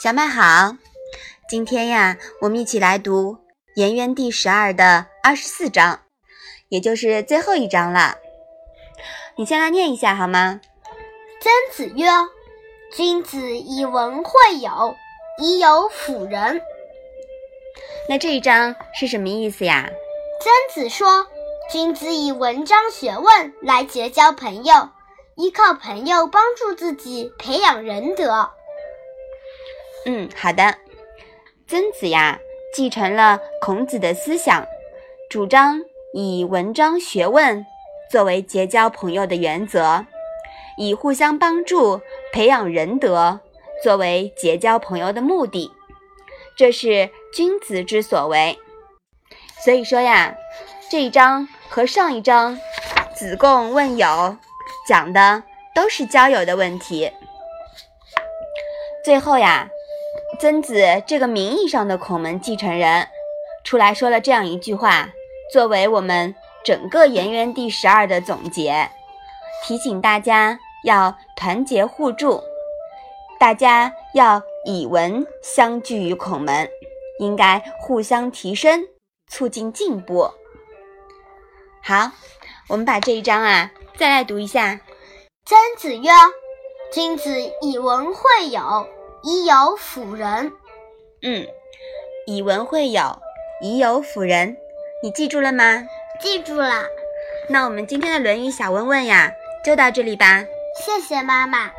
小麦好，今天呀，我们一起来读《颜渊》第十二的二十四章，也就是最后一章了。你先来念一下好吗？曾子曰：“君子以文会友，以友辅仁。”那这一章是什么意思呀？曾子说：“君子以文章学问来结交朋友，依靠朋友帮助自己培养仁德。”嗯，好的。曾子呀，继承了孔子的思想，主张以文章学问作为结交朋友的原则，以互相帮助、培养仁德作为结交朋友的目的，这是君子之所为。所以说呀，这一章和上一章“子贡问友”讲的都是交友的问题。最后呀。曾子这个名义上的孔门继承人，出来说了这样一句话，作为我们整个《颜渊》第十二的总结，提醒大家要团结互助，大家要以文相聚于孔门，应该互相提升，促进进步。好，我们把这一章啊再来读一下。曾子曰：“君子以文会友。”以有辅人，嗯，以文会友，以友辅人，你记住了吗？记住了。那我们今天的《论语》小问问呀，就到这里吧。谢谢妈妈。